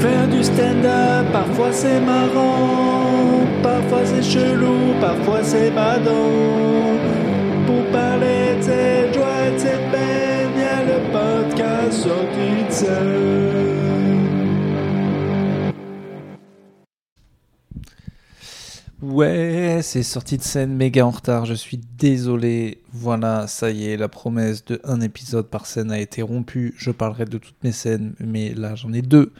Faire du stand-up, parfois c'est marrant, parfois c'est chelou, parfois c'est badant. Pour parler de cette joie de cette peine, y a le podcast sorti de scène. Ouais, c'est sorti de scène méga en retard, je suis désolé. Voilà, ça y est, la promesse de un épisode par scène a été rompue. Je parlerai de toutes mes scènes, mais là j'en ai deux.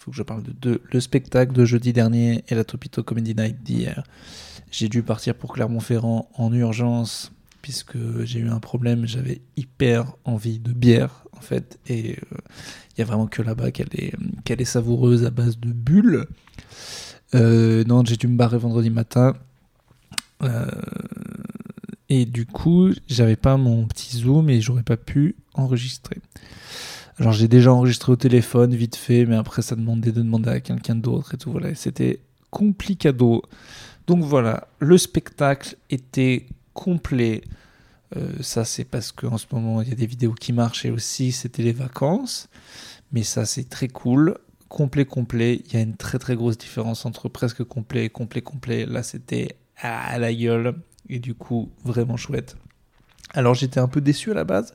Faut que je parle de deux. Le spectacle de jeudi dernier et la Topito Comedy Night d'hier. J'ai dû partir pour Clermont-Ferrand en urgence puisque j'ai eu un problème, j'avais hyper envie de bière en fait et euh, il y a vraiment que là-bas qu'elle est, est savoureuse à base de bulles. Euh, non, j'ai dû me barrer vendredi matin. Euh, et du coup, j'avais pas mon petit zoom et j'aurais pas pu enregistrer. Alors j'ai déjà enregistré au téléphone vite fait, mais après ça demandait de demander à quelqu'un d'autre et tout. Voilà, c'était complicado. Donc voilà, le spectacle était complet. Euh, ça c'est parce qu'en ce moment il y a des vidéos qui marchent et aussi c'était les vacances. Mais ça c'est très cool complet complet. Il y a une très très grosse différence entre presque complet et complet complet. Là c'était à la gueule et du coup vraiment chouette. Alors j'étais un peu déçu à la base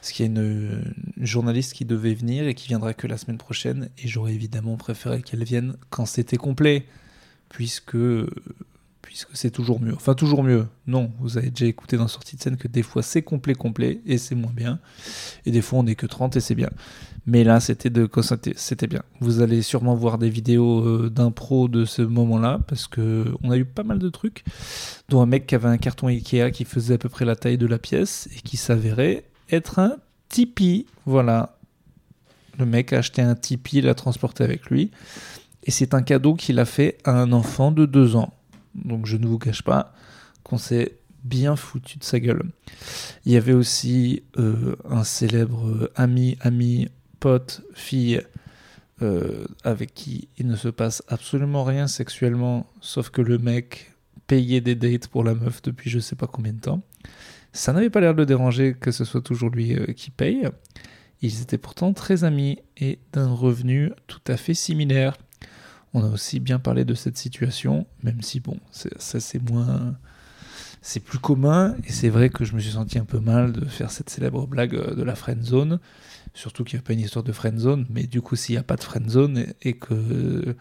parce qu'il y a une, journaliste qui devait venir et qui viendra que la semaine prochaine et j'aurais évidemment préféré qu'elle vienne quand c'était complet puisque puisque c'est toujours mieux. Enfin, toujours mieux. Non, vous avez déjà écouté dans Sortie de scène que des fois c'est complet, complet, et c'est moins bien. Et des fois on n'est que 30 et c'est bien. Mais là, c'était de c'était bien. Vous allez sûrement voir des vidéos euh, d'impro de ce moment-là, parce que on a eu pas mal de trucs, dont un mec qui avait un carton Ikea qui faisait à peu près la taille de la pièce, et qui s'avérait être un Tipeee. Voilà. Le mec a acheté un Tipeee, l'a transporté avec lui. Et c'est un cadeau qu'il a fait à un enfant de 2 ans. Donc je ne vous cache pas qu'on s'est bien foutu de sa gueule. Il y avait aussi euh, un célèbre euh, ami, ami, pote, fille, euh, avec qui il ne se passe absolument rien sexuellement, sauf que le mec payait des dates pour la meuf depuis je sais pas combien de temps. Ça n'avait pas l'air de le déranger que ce soit toujours lui qui paye. Ils étaient pourtant très amis et d'un revenu tout à fait similaire. On a aussi bien parlé de cette situation, même si bon, ça c'est moins. C'est plus commun, et c'est vrai que je me suis senti un peu mal de faire cette célèbre blague euh, de la friend zone. Surtout qu'il n'y a pas une histoire de friend zone, mais du coup, s'il n'y a pas de friend zone et, que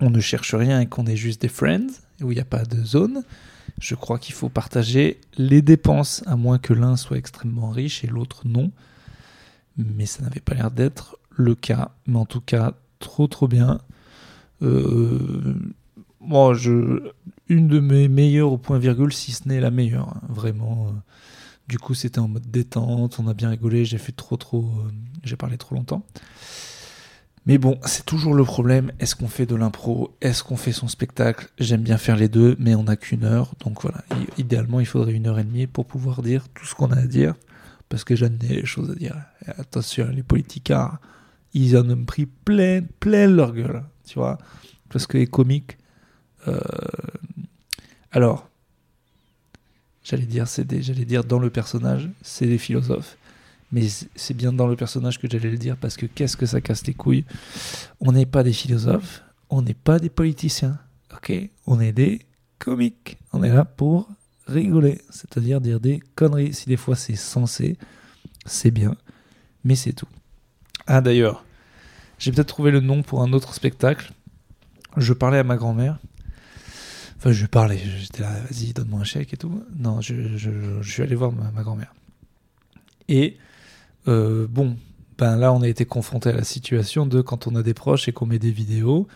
on ne cherche rien et qu'on est juste des friends, où il n'y a pas de zone, je crois qu'il faut partager les dépenses, à moins que l'un soit extrêmement riche et l'autre non. Mais ça n'avait pas l'air d'être le cas. Mais en tout cas, trop trop bien. Euh, bon, je, une de mes meilleures au point virgule, si ce n'est la meilleure, hein, vraiment. Euh, du coup, c'était en mode détente, on a bien rigolé, j'ai fait trop trop, euh, j'ai parlé trop longtemps. Mais bon, c'est toujours le problème. Est-ce qu'on fait de l'impro Est-ce qu'on fait son spectacle? J'aime bien faire les deux, mais on n'a qu'une heure. Donc voilà, idéalement, il faudrait une heure et demie pour pouvoir dire tout ce qu'on a à dire. Parce que j'en ai des choses à dire. Attention, les politicards, ils en ont pris plein, plein leur gueule tu vois, parce que les comiques. Euh, alors, j'allais dire, c'est j'allais dire dans le personnage, c'est des philosophes, mais c'est bien dans le personnage que j'allais le dire parce que qu'est-ce que ça casse les couilles? On n'est pas des philosophes, on n'est pas des politiciens, ok? On est des comiques. On est là pour rigoler, c'est-à-dire dire des conneries. Si des fois c'est censé, c'est bien, mais c'est tout. Ah d'ailleurs, j'ai peut-être trouvé le nom pour un autre spectacle. Je parlais à ma grand-mère. Je lui parlais. J'étais là, vas-y, donne-moi un chèque et tout. Non, je, suis allé voir ma, grand-mère. Et euh, bon, ben là, on a été confronté à la situation de quand on a des proches et qu'on met des vidéos,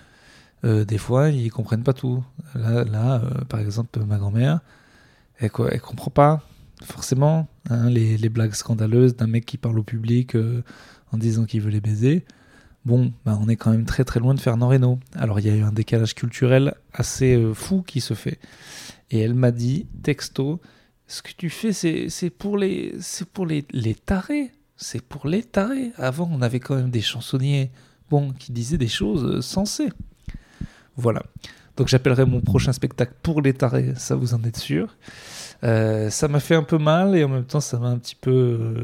euh, des fois, ils comprennent pas tout. Là, euh, par exemple, ma grand-mère, elle, elle comprend pas forcément hein, les, blagues scandaleuses d'un mec qui parle au public en disant qu'il veut les baiser bon, bah, on est quand même très très loin de Fernand Reynaud. Alors il y a eu un décalage culturel assez euh, fou qui se fait. Et elle m'a dit, texto, ce que tu fais, c'est pour les, pour les, les tarés. C'est pour les tarés. Avant, on avait quand même des chansonniers, bon, qui disaient des choses euh, sensées. Voilà. Donc j'appellerai mon prochain spectacle pour les tarés, ça vous en êtes sûr. Euh, ça m'a fait un peu mal et en même temps ça m'a un petit peu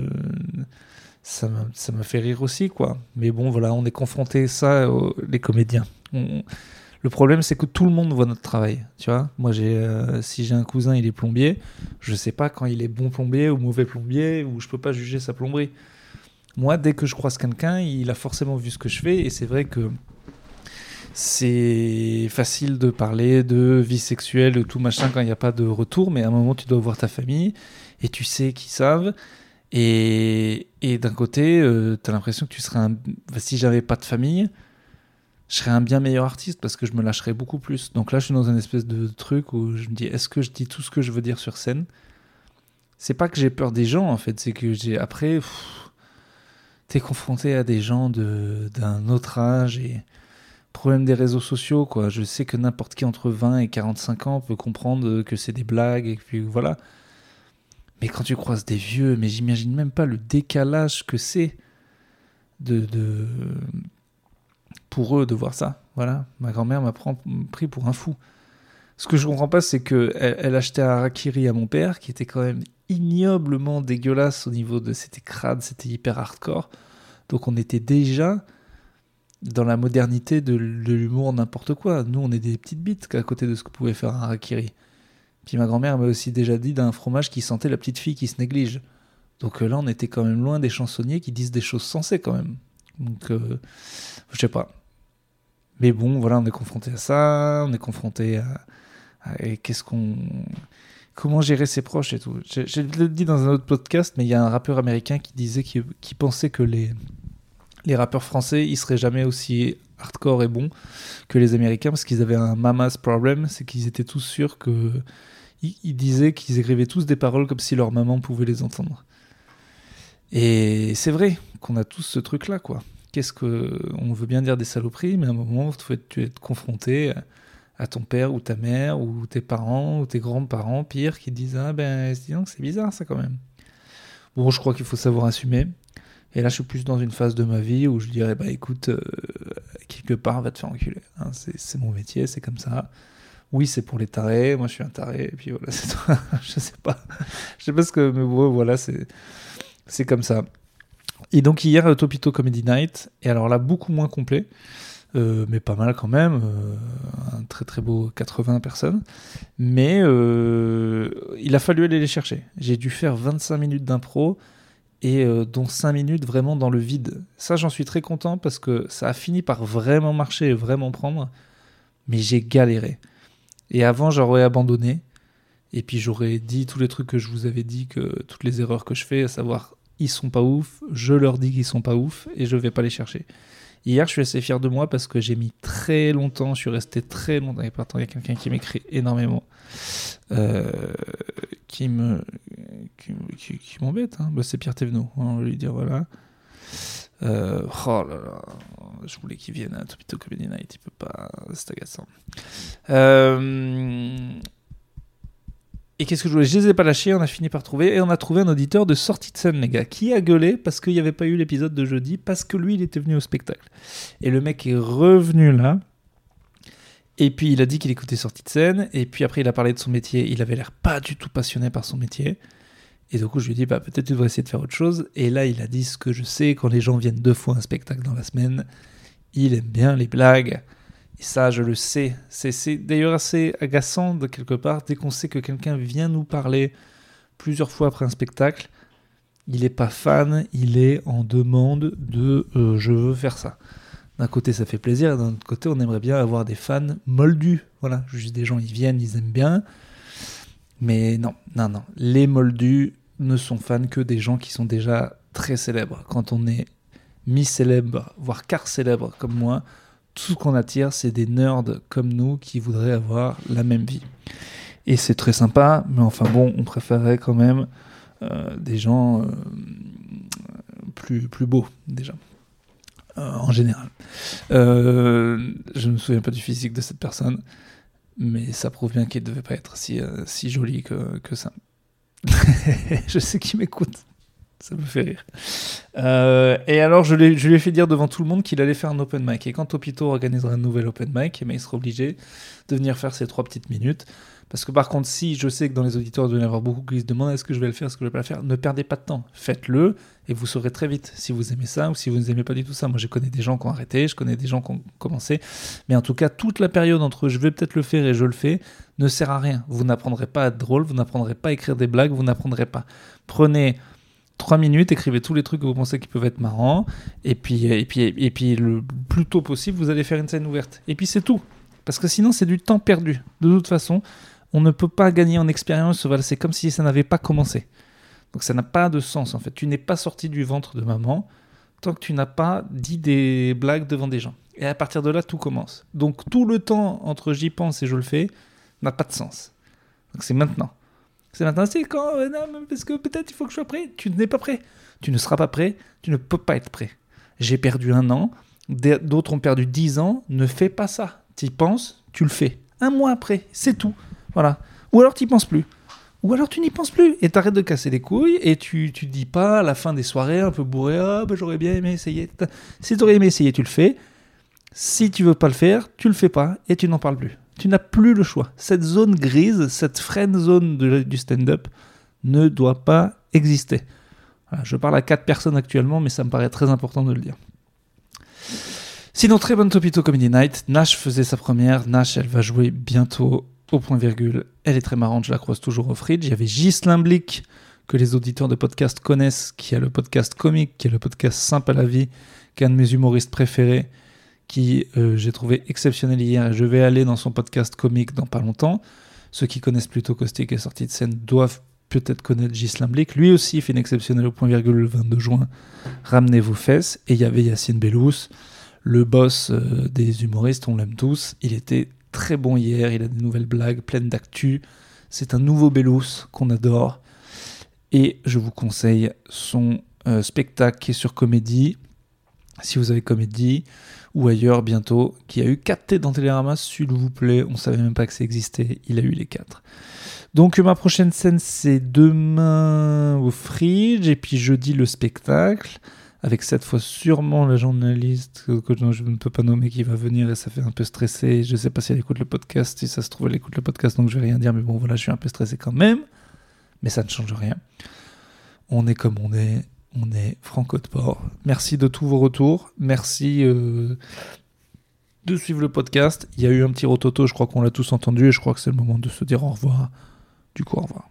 ça me fait rire aussi, quoi. Mais bon, voilà, on est confronté ça, aux- les comédiens. Le problème, c'est que tout le monde voit notre travail, tu vois. Moi, euh, si j'ai un cousin, il est plombier, je sais pas quand il est bon plombier ou mauvais plombier, ou je peux pas juger sa plomberie. Moi, dès que je croise quelqu'un, il a forcément vu ce que je fais, et c'est vrai que c'est facile de parler de vie sexuelle, tout machin quand il n'y a pas de retour, mais à un moment, tu dois voir ta famille, et tu sais qu'ils savent. Et, d'un côté, tu as l'impression que tu serais un. Si j'avais pas de famille, je serais un bien meilleur artiste parce que je me lâcherais beaucoup plus. Donc là, je suis dans un espèce de truc où je me dis est-ce que je dis tout ce que je veux dire sur scène? C'est pas que j'ai peur des gens en fait, c'est que j'ai. Après, t'es confronté à des gens de- d'un autre âge et. Problème des réseaux sociaux, quoi. Je sais que n'importe qui entre 20 et 45 ans peut comprendre que c'est des blagues et puis voilà. Mais quand tu croises des vieux, mais j'imagine même pas le décalage que c'est de, pour eux de voir ça. Voilà, ma grand-mère m'a pris pour un fou. Ce que je comprends pas, c'est que elle, achetait un harakiri à mon père, qui était quand même ignoblement dégueulasse au niveau de, c'était crade, c'était hyper hardcore. Donc on était déjà dans la modernité de, de l'humour n'importe quoi. Nous, on est des petites bites à côté de ce que pouvait faire un harakiri. Puis ma grand-mère m'a aussi déjà dit d'un fromage qui sentait la petite fille qui se néglige. Donc euh, là, on était quand même loin des chansonniers qui disent des choses sensées quand même. Donc, euh, je sais pas. Mais bon, voilà, on est confronté à ça, on est confronté à, qu'est-ce qu'on, comment gérer ses proches et tout. Je, dit dans un autre podcast, mais il y a un rappeur américain qui disait qu'il pensait que les les rappeurs français, ils seraient jamais aussi hardcore et bons que les Américains parce qu'ils avaient un mama's problem, c'est qu'ils étaient tous sûrs que ils, disaient qu'ils écrivaient tous des paroles comme si leur maman pouvait les entendre. Et c'est vrai qu'on a tous ce truc-là, quoi. Qu'est-ce que on veut bien dire des saloperies, mais à un moment, tu être, tu confronté à ton père ou ta mère ou tes parents ou tes grands-parents, pire, qui disent ah ben c'est bizarre ça quand même. Bon, je crois qu'il faut savoir assumer. Et là, je suis plus dans une phase de ma vie où je dirais bah écoute, euh, quelque part, va te faire enculer. hein. c'est mon métier, c'est comme ça. Oui, c'est pour les tarés. Moi, je suis un taré. Et puis voilà, c'est tout. je sais pas. Je sais pas ce que. Mais bon, voilà, c'est comme ça. Et donc, hier, euh, Topito Comedy Night. Et alors là, beaucoup moins complet. euh, mais pas mal quand même. un très très beau 80 personnes. Mais il a fallu aller les chercher. J'ai dû faire 25 minutes d'impro et euh, dont 5 minutes vraiment dans le vide. Ça, j'en suis très content parce que ça a fini par vraiment marcher et vraiment prendre. Mais j'ai galéré. Et avant, j'aurais abandonné. Et puis j'aurais dit tous les trucs que je vous avais dit, que toutes les erreurs que je fais, à savoir ils sont pas ouf, je leur dis qu'ils sont pas ouf et je vais pas les chercher. Hier, je suis assez fier de moi parce que j'ai mis très longtemps, je suis resté très longtemps. Et pourtant, il y a quelqu'un qui m'écrit énormément, euh, qui me, qui, m'embête. hein. Bah, c'est Pierre Thévenot. On va lui dire voilà. Euh, oh là là, je voulais qu'il vienne à Topito Comedy Night, il peut pas, c'est agaçant. Euh, et qu'est-ce que je voulais Je les ai pas lâchés, on a fini par trouver, et on a trouvé un auditeur de sortie de scène, les gars, qui a gueulé parce qu'il n'y avait pas eu l'épisode de jeudi, parce que lui, il était venu au spectacle. Et le mec est revenu là, et puis il a dit qu'il écoutait sortie de scène, et puis après il a parlé de son métier, il avait l'air pas du tout passionné par son métier. Et du coup, je lui ai dit, bah, peut-être tu devrais essayer de faire autre chose. Et là, il a dit ce que je sais, quand les gens viennent deux fois à un spectacle dans la semaine, il aime bien les blagues. Et ça, je le sais. C'est, d'ailleurs assez agaçant de quelque part, dès qu'on sait que quelqu'un vient nous parler plusieurs fois après un spectacle, il n'est pas fan, il est en demande de euh, je veux faire ça. D'un côté, ça fait plaisir, d'un autre côté, on aimerait bien avoir des fans moldus. Voilà, juste des gens, ils viennent, ils aiment bien. Mais non, non, non. Les moldus ne sont fans que des gens qui sont déjà très célèbres. Quand on est mi-célèbre, voire quart célèbre comme moi, tout ce qu'on attire, c'est des nerds comme nous qui voudraient avoir la même vie. Et c'est très sympa, mais enfin bon, on préférerait quand même euh, des gens euh, plus, plus beaux, déjà. Euh, en général. Je ne me souviens pas du physique de cette personne, mais ça prouve bien qu'il ne devait pas être si, si joli que, que ça. je sais qu'il m'écoute. Ça me fait rire. Euh, et alors, je, lui ai fait dire devant tout le monde qu'il allait faire un open mic. Et quand Topito organisera un nouvel open mic, eh ben, il sera obligé de venir faire ses trois petites minutes. Parce que par contre, si je sais que dans les auditeurs, il doit y avoir beaucoup qui se demandent est-ce que je vais le faire, est-ce que je vais pas le faire, ne perdez pas de temps. Faites-le et vous saurez très vite si vous aimez ça ou si vous n'aimez pas du tout ça. Moi, je connais des gens qui ont arrêté, je connais des gens qui ont commencé. Mais en tout cas, toute la période entre je vais peut-être le faire et je le fais ne sert à rien. Vous n'apprendrez pas à être drôle, vous n'apprendrez pas à écrire des blagues, vous n'apprendrez pas. Prenez 3 minutes, écrivez tous les trucs que vous pensez qui peuvent être marrants, et puis, et puis, et puis le plus tôt possible, vous allez faire une scène ouverte. Et puis c'est tout. Parce que sinon, c'est du temps perdu. De toute façon, on ne peut pas gagner en expérience. c'est comme si ça n'avait pas commencé. Donc ça n'a pas de sens en fait. Tu n'es pas sorti du ventre de maman tant que tu n'as pas dit des blagues devant des gens. Et à partir de là, tout commence. Donc tout le temps entre j'y pense et je le fais n'a pas de sens. Donc c'est maintenant. C'est maintenant, c'est quand, euh, parce que peut-être il faut que je sois prêt. Tu n'es pas prêt. Tu ne seras pas prêt. Tu ne peux pas être prêt. J'ai perdu un an. D'autres ont perdu dix ans. Ne fais pas ça. Tu y penses, tu le fais. Un mois après, c'est tout. Voilà. Ou alors tu n'y penses plus. Ou alors tu n'y penses plus et t'arrêtes de casser les couilles et tu tu dis pas à la fin des soirées un peu bourré ah bah, j'aurais bien aimé essayer. Si t'aurais aimé essayer, tu le fais. Si tu veux pas le faire, tu le fais pas et tu n'en parles plus. Tu n'as plus le choix. Cette zone grise, cette friend zone du stand-up ne doit pas exister. je parle à quatre personnes actuellement, mais ça me paraît très important de le dire. Sinon, très bonne Topito Comedy Night. Nash faisait sa première. Nash, elle va jouer bientôt au point virgule. Elle est très marrante, je la croise toujours au fridge. Il y avait Blick, que les auditeurs de podcast connaissent, qui a le podcast comique, qui a le podcast Simple à la vie, qui est un de mes humoristes préférés, qui euh, j'ai trouvé exceptionnel hier. Je vais aller dans son podcast comique dans pas longtemps. Ceux qui connaissent plutôt Caustic et sortie de scène doivent peut-être connaître Ghislain Blick. Lui aussi fait une exceptionnelle au point virgule le 22 juin. Ramenez vos fesses. Et il y avait Yacine Bellous le boss euh, des humoristes, on l'aime tous. Il était très bon hier, il a des nouvelles blagues pleines d'actu. C'est un nouveau Bellous qu'on adore. Et je vous conseille son euh, spectacle qui est sur Comédie, si vous avez Comédie, ou ailleurs bientôt, qui a eu 4 T dans Télérama, s'il vous plaît. On savait même pas que ça existait, il a eu les 4. Donc ma prochaine scène c'est demain au Fridge et puis jeudi le spectacle avec cette fois sûrement la journaliste que je ne peux pas nommer qui va venir et ça fait un peu stressé. Je ne sais pas si elle écoute le podcast, si ça se trouve elle écoute le podcast donc je vais rien dire, mais bon voilà, je suis un peu stressé quand même. Mais ça ne change rien. On est comme on est, on est franco de port. Merci de tous vos retours, merci euh, de suivre le podcast. Il y a eu un petit rototo, je crois qu'on l'a tous entendu et je crois que c'est le moment de se dire au revoir. Du coup, au revoir.